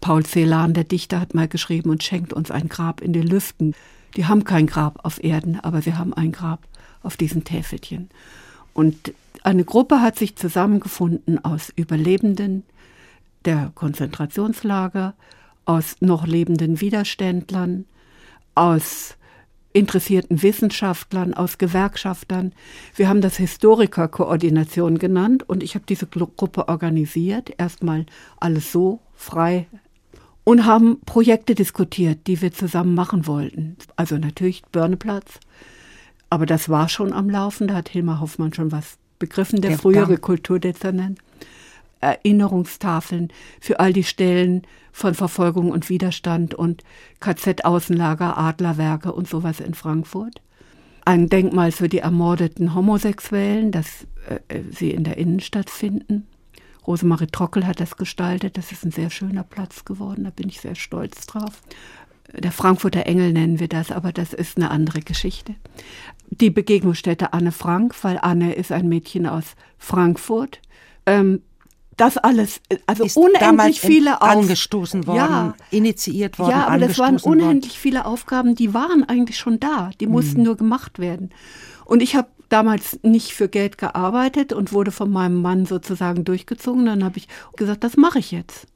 Paul Celan, der Dichter, hat mal geschrieben und schenkt uns ein Grab in den Lüften. Die haben kein Grab auf Erden, aber wir haben ein Grab auf diesen Täfelchen. Und eine Gruppe hat sich zusammengefunden aus Überlebenden der Konzentrationslager, aus noch lebenden Widerständlern, aus interessierten Wissenschaftlern, aus Gewerkschaftern. Wir haben das Historikerkoordination genannt und ich habe diese Gruppe organisiert, erstmal alles so frei und haben Projekte diskutiert, die wir zusammen machen wollten. Also natürlich Börneplatz, aber das war schon am Laufen, da hat Hilmar Hoffmann schon was begriffen, der, der frühere Kulturdezernent. Erinnerungstafeln für all die Stellen von Verfolgung und Widerstand und KZ-Außenlager, Adlerwerke und sowas in Frankfurt. Ein Denkmal für die ermordeten Homosexuellen, das äh, sie in der Innenstadt finden. Rosemarie Trockel hat das gestaltet. Das ist ein sehr schöner Platz geworden. Da bin ich sehr stolz drauf. Der Frankfurter Engel nennen wir das, aber das ist eine andere Geschichte. Die Begegnungsstätte Anne Frank, weil Anne ist ein Mädchen aus Frankfurt. Ähm, das alles, äh, also ist unendlich viele Aufgaben. angestoßen worden, ja, initiiert worden. Ja, aber das waren unendlich worden. viele Aufgaben, die waren eigentlich schon da, die mussten mhm. nur gemacht werden. Und ich habe damals nicht für Geld gearbeitet und wurde von meinem Mann sozusagen durchgezogen. Dann habe ich gesagt, das mache ich jetzt.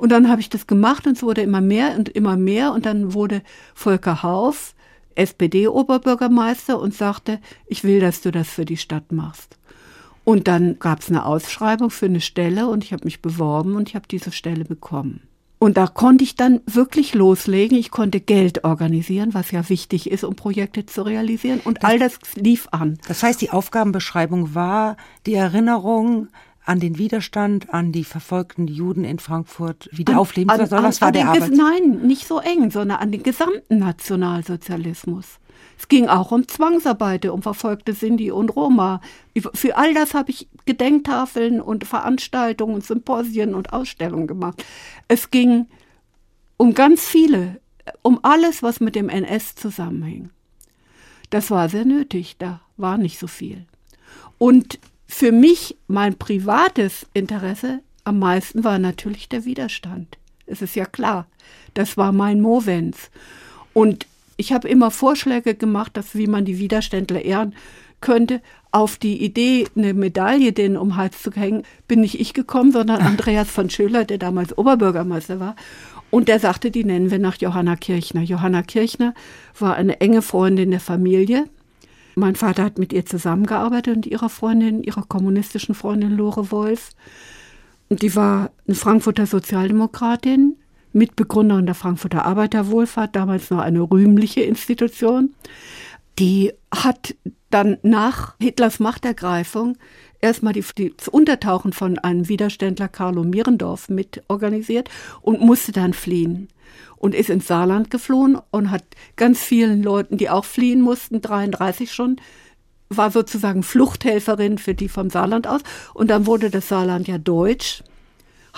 Und dann habe ich das gemacht und es wurde immer mehr und immer mehr. Und dann wurde Volker Hauf SPD-Oberbürgermeister und sagte, ich will, dass du das für die Stadt machst. Und dann gab es eine Ausschreibung für eine Stelle und ich habe mich beworben und ich habe diese Stelle bekommen. Und da konnte ich dann wirklich loslegen. Ich konnte Geld organisieren, was ja wichtig ist, um Projekte zu realisieren. Und das, all das lief an. Das heißt, die Aufgabenbeschreibung war die Erinnerung an den Widerstand, an die verfolgten Juden in Frankfurt wieder an, aufleben an, soll. Das war der Arbeit. Nein, nicht so eng, sondern an den gesamten Nationalsozialismus. Es ging auch um Zwangsarbeit, um verfolgte Sinti und Roma. Für all das habe ich Gedenktafeln und Veranstaltungen, Symposien und Ausstellungen gemacht. Es ging um ganz viele, um alles, was mit dem NS zusammenhing. Das war sehr nötig, da war nicht so viel. Und für mich, mein privates Interesse am meisten war natürlich der Widerstand. Es ist ja klar, das war mein Movens. Und ich habe immer Vorschläge gemacht, dass, wie man die Widerständler ehren könnte. Auf die Idee, eine Medaille denen um den Hals zu hängen, bin nicht ich gekommen, sondern Andreas von Schöler, der damals Oberbürgermeister war. Und der sagte, die nennen wir nach Johanna Kirchner. Johanna Kirchner war eine enge Freundin der Familie. Mein Vater hat mit ihr zusammengearbeitet und ihrer Freundin, ihrer kommunistischen Freundin Lore Wolf. Und die war eine Frankfurter Sozialdemokratin, Mitbegründerin der Frankfurter Arbeiterwohlfahrt, damals noch eine rühmliche Institution. Die hat dann nach Hitlers Machtergreifung erstmal die, die, das Untertauchen von einem Widerständler Carlo Mierendorf mit organisiert und musste dann fliehen und ist ins Saarland geflohen und hat ganz vielen Leuten, die auch fliehen mussten, 33 schon, war sozusagen Fluchthelferin für die vom Saarland aus. Und dann wurde das Saarland ja deutsch,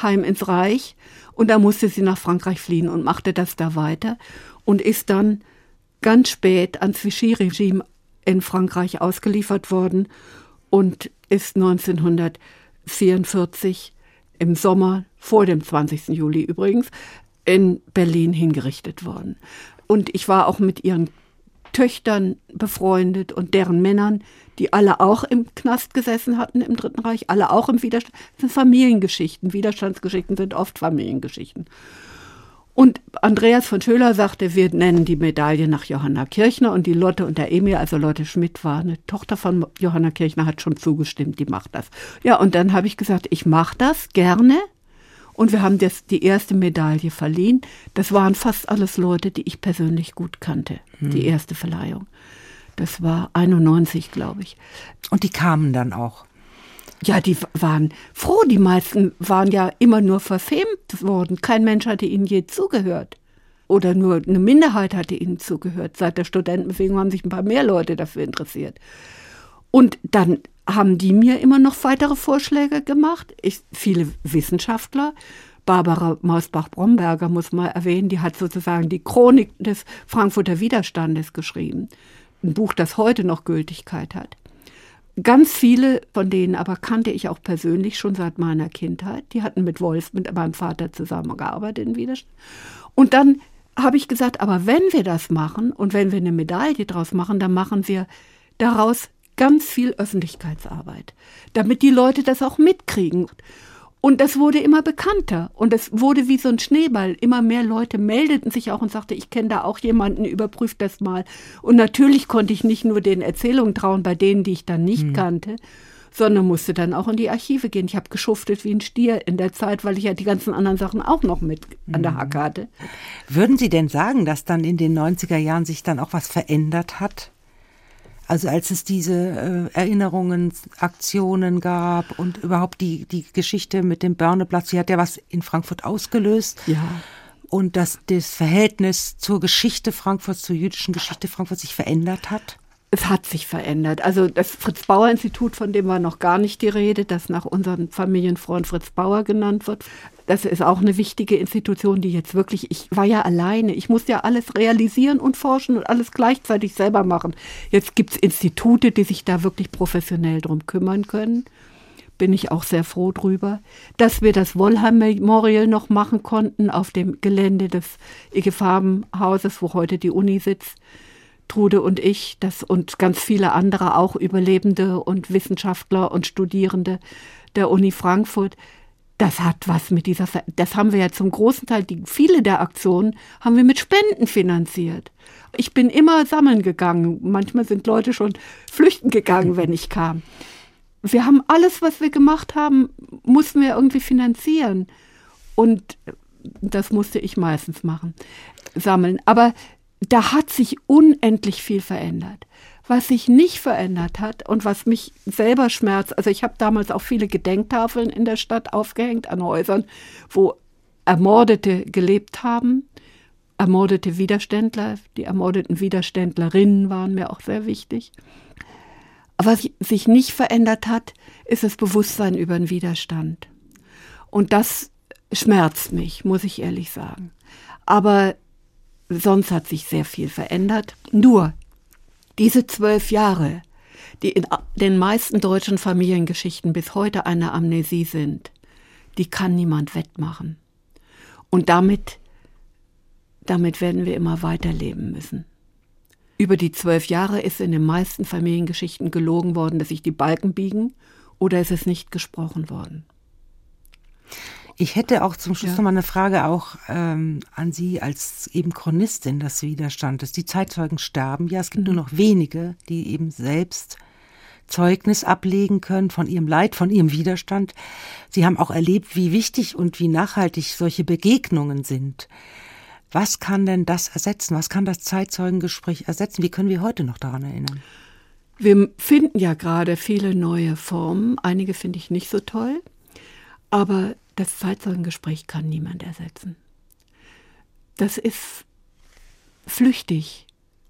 heim ins Reich. Und da musste sie nach Frankreich fliehen und machte das da weiter und ist dann ganz spät ans Vichy-Regime in Frankreich ausgeliefert worden und ist 1944 im Sommer, vor dem 20. Juli übrigens, in Berlin hingerichtet worden. Und ich war auch mit ihren Töchtern befreundet und deren Männern, die alle auch im Knast gesessen hatten im Dritten Reich, alle auch im Widerstand. Das sind Familiengeschichten. Widerstandsgeschichten sind oft Familiengeschichten. Und Andreas von Schöler sagte, wir nennen die Medaille nach Johanna Kirchner und die Lotte und der Emil, also Lotte Schmidt war eine Tochter von Johanna Kirchner, hat schon zugestimmt, die macht das. Ja, und dann habe ich gesagt, ich mache das gerne. Und wir haben das, die erste Medaille verliehen. Das waren fast alles Leute, die ich persönlich gut kannte, hm. die erste Verleihung. Das war 91, glaube ich. Und die kamen dann auch. Ja, die waren froh. Die meisten waren ja immer nur verfemt worden. Kein Mensch hatte ihnen je zugehört. Oder nur eine Minderheit hatte ihnen zugehört. Seit der Studentenbewegung haben sich ein paar mehr Leute dafür interessiert. Und dann haben die mir immer noch weitere Vorschläge gemacht. Ich, viele Wissenschaftler. Barbara Mausbach-Bromberger muss man erwähnen, die hat sozusagen die Chronik des Frankfurter Widerstandes geschrieben. Ein Buch, das heute noch Gültigkeit hat. Ganz viele von denen aber kannte ich auch persönlich schon seit meiner Kindheit. Die hatten mit Wolf, mit meinem Vater zusammengearbeitet in Widerstand. Und dann habe ich gesagt, aber wenn wir das machen und wenn wir eine Medaille draus machen, dann machen wir daraus ganz viel Öffentlichkeitsarbeit, damit die Leute das auch mitkriegen. Und das wurde immer bekannter und es wurde wie so ein Schneeball. Immer mehr Leute meldeten sich auch und sagten, ich kenne da auch jemanden, überprüft das mal. Und natürlich konnte ich nicht nur den Erzählungen trauen bei denen, die ich dann nicht mhm. kannte, sondern musste dann auch in die Archive gehen. Ich habe geschuftet wie ein Stier in der Zeit, weil ich ja die ganzen anderen Sachen auch noch mit mhm. an der mhm. Hacke hatte. Würden Sie denn sagen, dass dann in den 90er Jahren sich dann auch was verändert hat? Also als es diese äh, Erinnerungsaktionen gab und überhaupt die, die Geschichte mit dem Börneplatz, sie hat ja was in Frankfurt ausgelöst. Ja. Und dass das Verhältnis zur Geschichte Frankfurts, zur jüdischen Geschichte Frankfurts sich verändert hat? Es hat sich verändert. Also das Fritz-Bauer-Institut, von dem war noch gar nicht die Rede, das nach unserem Familienfreund Fritz Bauer genannt wird. Das ist auch eine wichtige Institution, die jetzt wirklich, ich war ja alleine, ich musste ja alles realisieren und forschen und alles gleichzeitig selber machen. Jetzt gibt es Institute, die sich da wirklich professionell drum kümmern können. Bin ich auch sehr froh drüber. Dass wir das Wollheim Memorial noch machen konnten auf dem Gelände des IG Farbenhauses, wo heute die Uni sitzt Trude und ich, das und ganz viele andere auch Überlebende und Wissenschaftler und Studierende der Uni Frankfurt. Das hat was mit dieser, das haben wir ja zum großen Teil, die, viele der Aktionen haben wir mit Spenden finanziert. Ich bin immer sammeln gegangen. Manchmal sind Leute schon flüchten gegangen, wenn ich kam. Wir haben alles, was wir gemacht haben, mussten wir irgendwie finanzieren. Und das musste ich meistens machen, sammeln. Aber da hat sich unendlich viel verändert. Was sich nicht verändert hat und was mich selber schmerzt, also ich habe damals auch viele Gedenktafeln in der Stadt aufgehängt an Häusern, wo Ermordete gelebt haben, ermordete Widerständler, die ermordeten Widerständlerinnen waren mir auch sehr wichtig. Aber was sich nicht verändert hat, ist das Bewusstsein über den Widerstand. Und das schmerzt mich, muss ich ehrlich sagen. Aber Sonst hat sich sehr viel verändert. Nur diese zwölf Jahre, die in den meisten deutschen Familiengeschichten bis heute eine Amnesie sind, die kann niemand wettmachen. Und damit, damit werden wir immer weiterleben müssen. Über die zwölf Jahre ist in den meisten Familiengeschichten gelogen worden, dass sich die Balken biegen, oder ist es nicht gesprochen worden. Ich hätte auch zum Schluss ja. noch mal eine Frage auch ähm, an Sie als eben Chronistin des Widerstandes. Die Zeitzeugen sterben ja, es gibt mhm. nur noch wenige, die eben selbst Zeugnis ablegen können von ihrem Leid, von ihrem Widerstand. Sie haben auch erlebt, wie wichtig und wie nachhaltig solche Begegnungen sind. Was kann denn das ersetzen? Was kann das Zeitzeugengespräch ersetzen? Wie können wir heute noch daran erinnern? Wir finden ja gerade viele neue Formen. Einige finde ich nicht so toll. Aber das Zeitzeugengespräch kann niemand ersetzen. Das ist flüchtig.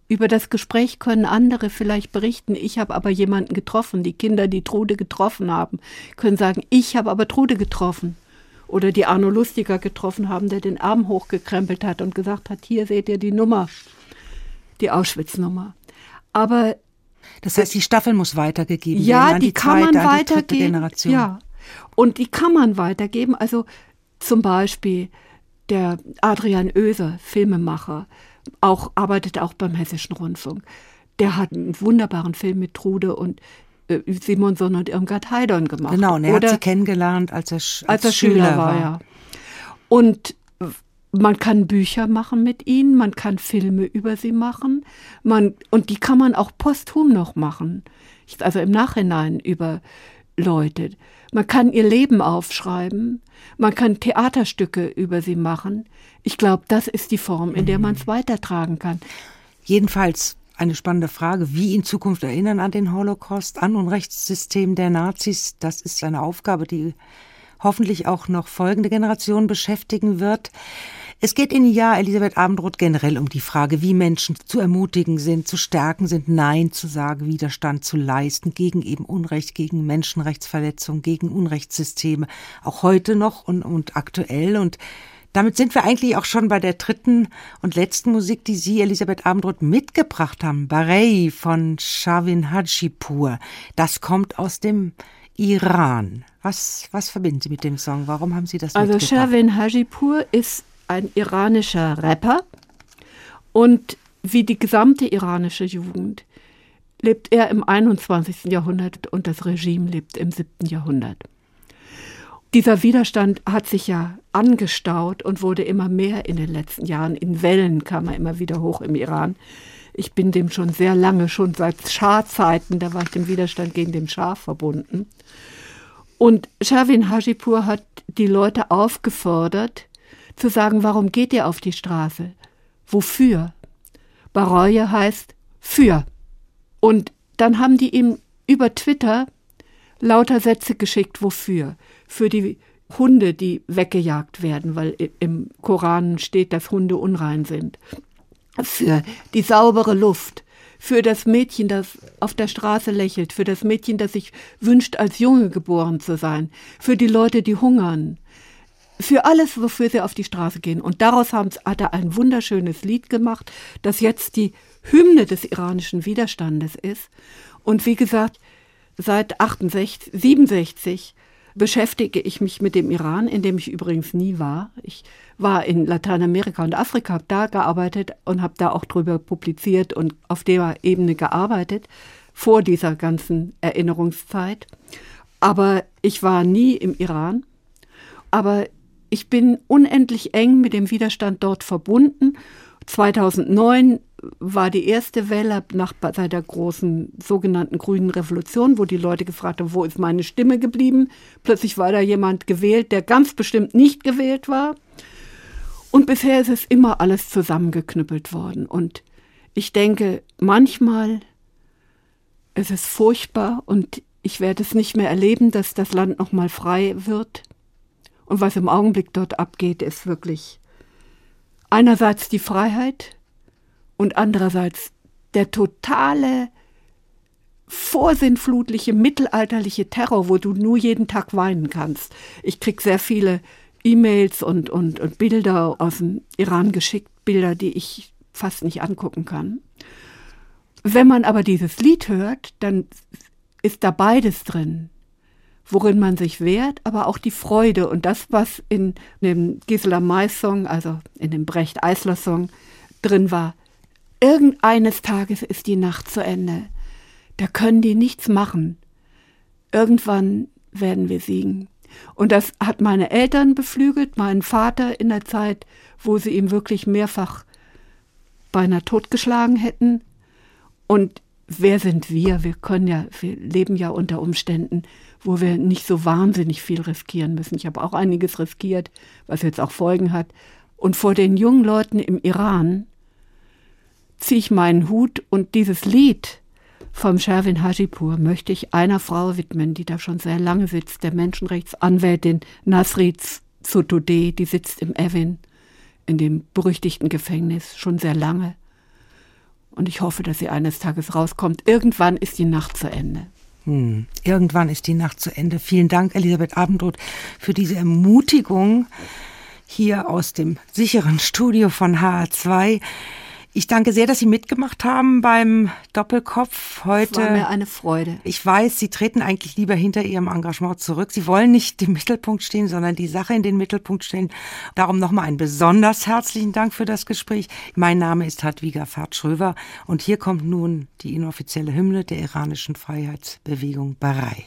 Über das Gespräch können andere vielleicht berichten. Ich habe aber jemanden getroffen. Die Kinder, die Trude getroffen haben, können sagen, ich habe aber Trude getroffen. Oder die Arno Lustiger getroffen haben, der den Arm hochgekrempelt hat und gesagt hat, hier seht ihr die Nummer, die Auschwitz-Nummer. Aber das heißt, die Staffel muss weitergegeben ja, werden. Ja, die, die kann zweite, man weitergeben. Ja, und die kann man weitergeben. Also zum Beispiel der Adrian Oeser, Filmemacher, auch, arbeitet auch beim Hessischen Rundfunk. Der hat einen wunderbaren Film mit Trude und äh, Simonson und Irmgard Heidorn gemacht. Genau, und er Oder, hat sie kennengelernt, als er, als, als er Schüler, Schüler war. Ja. Und man kann Bücher machen mit ihnen, man kann Filme über sie machen, man, und die kann man auch posthum noch machen, also im Nachhinein über Leute. Man kann ihr Leben aufschreiben, man kann Theaterstücke über sie machen. Ich glaube, das ist die Form, in der man es weitertragen kann. Jedenfalls eine spannende Frage, wie in Zukunft erinnern an den Holocaust, an Unrechtssystem der Nazis. Das ist eine Aufgabe, die hoffentlich auch noch folgende Generationen beschäftigen wird. Es geht in Jahr Elisabeth Abendroth generell um die Frage, wie Menschen zu ermutigen sind, zu stärken sind, Nein zu sagen, Widerstand zu leisten gegen eben Unrecht, gegen Menschenrechtsverletzungen, gegen Unrechtssysteme, auch heute noch und, und aktuell. Und damit sind wir eigentlich auch schon bei der dritten und letzten Musik, die Sie, Elisabeth Abendroth, mitgebracht haben. Barei von Shavin Hajipur. Das kommt aus dem Iran. Was, was verbinden Sie mit dem Song? Warum haben Sie das also mitgebracht? Also Shavin Hajipur ist ein iranischer Rapper und wie die gesamte iranische Jugend lebt er im 21. Jahrhundert und das Regime lebt im 7. Jahrhundert. Dieser Widerstand hat sich ja angestaut und wurde immer mehr in den letzten Jahren. In Wellen kam er immer wieder hoch im Iran. Ich bin dem schon sehr lange, schon seit Schah-Zeiten, da war ich dem Widerstand gegen den Schah verbunden. Und Shavin Hajipur hat die Leute aufgefordert, zu sagen, warum geht ihr auf die Straße? Wofür? Baroye heißt für. Und dann haben die ihm über Twitter lauter Sätze geschickt, wofür? Für die Hunde, die weggejagt werden, weil im Koran steht, dass Hunde unrein sind. Für die saubere Luft, für das Mädchen, das auf der Straße lächelt, für das Mädchen, das sich wünscht, als Junge geboren zu sein, für die Leute, die hungern, für alles, wofür sie auf die Straße gehen. Und daraus hat er ein wunderschönes Lied gemacht, das jetzt die Hymne des iranischen Widerstandes ist. Und wie gesagt, seit 68, 67 beschäftige ich mich mit dem Iran, in dem ich übrigens nie war. Ich war in Lateinamerika und Afrika, habe da gearbeitet und habe da auch drüber publiziert und auf der Ebene gearbeitet, vor dieser ganzen Erinnerungszeit. Aber ich war nie im Iran. Aber ich bin unendlich eng mit dem Widerstand dort verbunden. 2009 war die erste Welle nach seit der großen sogenannten grünen Revolution, wo die Leute gefragt haben, wo ist meine Stimme geblieben? Plötzlich war da jemand gewählt, der ganz bestimmt nicht gewählt war. Und bisher ist es immer alles zusammengeknüppelt worden. Und ich denke, manchmal ist es furchtbar und ich werde es nicht mehr erleben, dass das Land noch mal frei wird. Und was im Augenblick dort abgeht, ist wirklich einerseits die Freiheit und andererseits der totale vorsinnflutliche mittelalterliche Terror, wo du nur jeden Tag weinen kannst. Ich krieg sehr viele E-Mails und, und, und Bilder aus dem Iran geschickt, Bilder, die ich fast nicht angucken kann. Wenn man aber dieses Lied hört, dann ist da beides drin worin man sich wehrt, aber auch die Freude und das, was in dem Gisela Mais Song, also in dem Brecht Eisler Song drin war. Irgendeines Tages ist die Nacht zu Ende. Da können die nichts machen. Irgendwann werden wir siegen. Und das hat meine Eltern beflügelt, meinen Vater in der Zeit, wo sie ihm wirklich mehrfach beinahe totgeschlagen hätten. Und wer sind wir? Wir können ja, wir leben ja unter Umständen, wo wir nicht so wahnsinnig viel riskieren müssen. Ich habe auch einiges riskiert, was jetzt auch Folgen hat. Und vor den jungen Leuten im Iran ziehe ich meinen Hut und dieses Lied vom Sherwin Hajipur möchte ich einer Frau widmen, die da schon sehr lange sitzt, der Menschenrechtsanwältin Nasri Sotoudeh, die sitzt im Evin, in dem berüchtigten Gefängnis, schon sehr lange. Und ich hoffe, dass sie eines Tages rauskommt. Irgendwann ist die Nacht zu Ende. Hm. Irgendwann ist die Nacht zu Ende. Vielen Dank, Elisabeth Abendroth, für diese Ermutigung hier aus dem sicheren Studio von HR2. Ich danke sehr, dass Sie mitgemacht haben beim Doppelkopf heute. war mir eine Freude. Ich weiß, Sie treten eigentlich lieber hinter Ihrem Engagement zurück. Sie wollen nicht im Mittelpunkt stehen, sondern die Sache in den Mittelpunkt stellen. Darum nochmal einen besonders herzlichen Dank für das Gespräch. Mein Name ist Hadwiga Fahrt-Schröver und hier kommt nun die inoffizielle Hymne der iranischen Freiheitsbewegung Barai.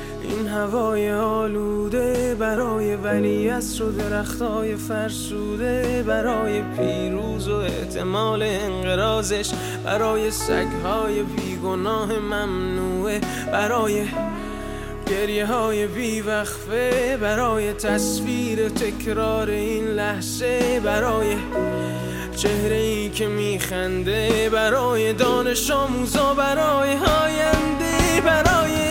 این هوای آلوده برای ولیعصر و درختای فرسوده برای پیروز و احتمال انقرازش برای سگهای بیگناه ممنوعه برای گریه های بیوقفه برای تصویر تکرار این لحظه برای چهره ای که میخنده برای دانش آموزا برای آینده برای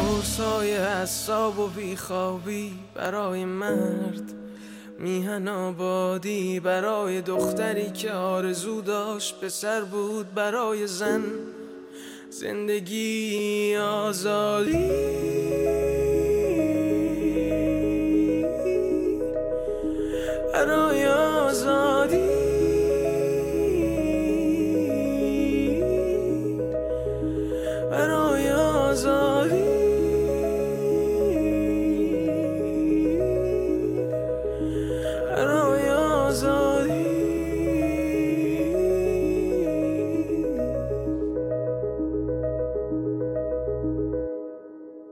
غرصای حساب و بیخوابی برای مرد. میهن آبادی برای دختری که آرزو داشت پسر بود برای زن. زندگی آزادی. برای آزادی.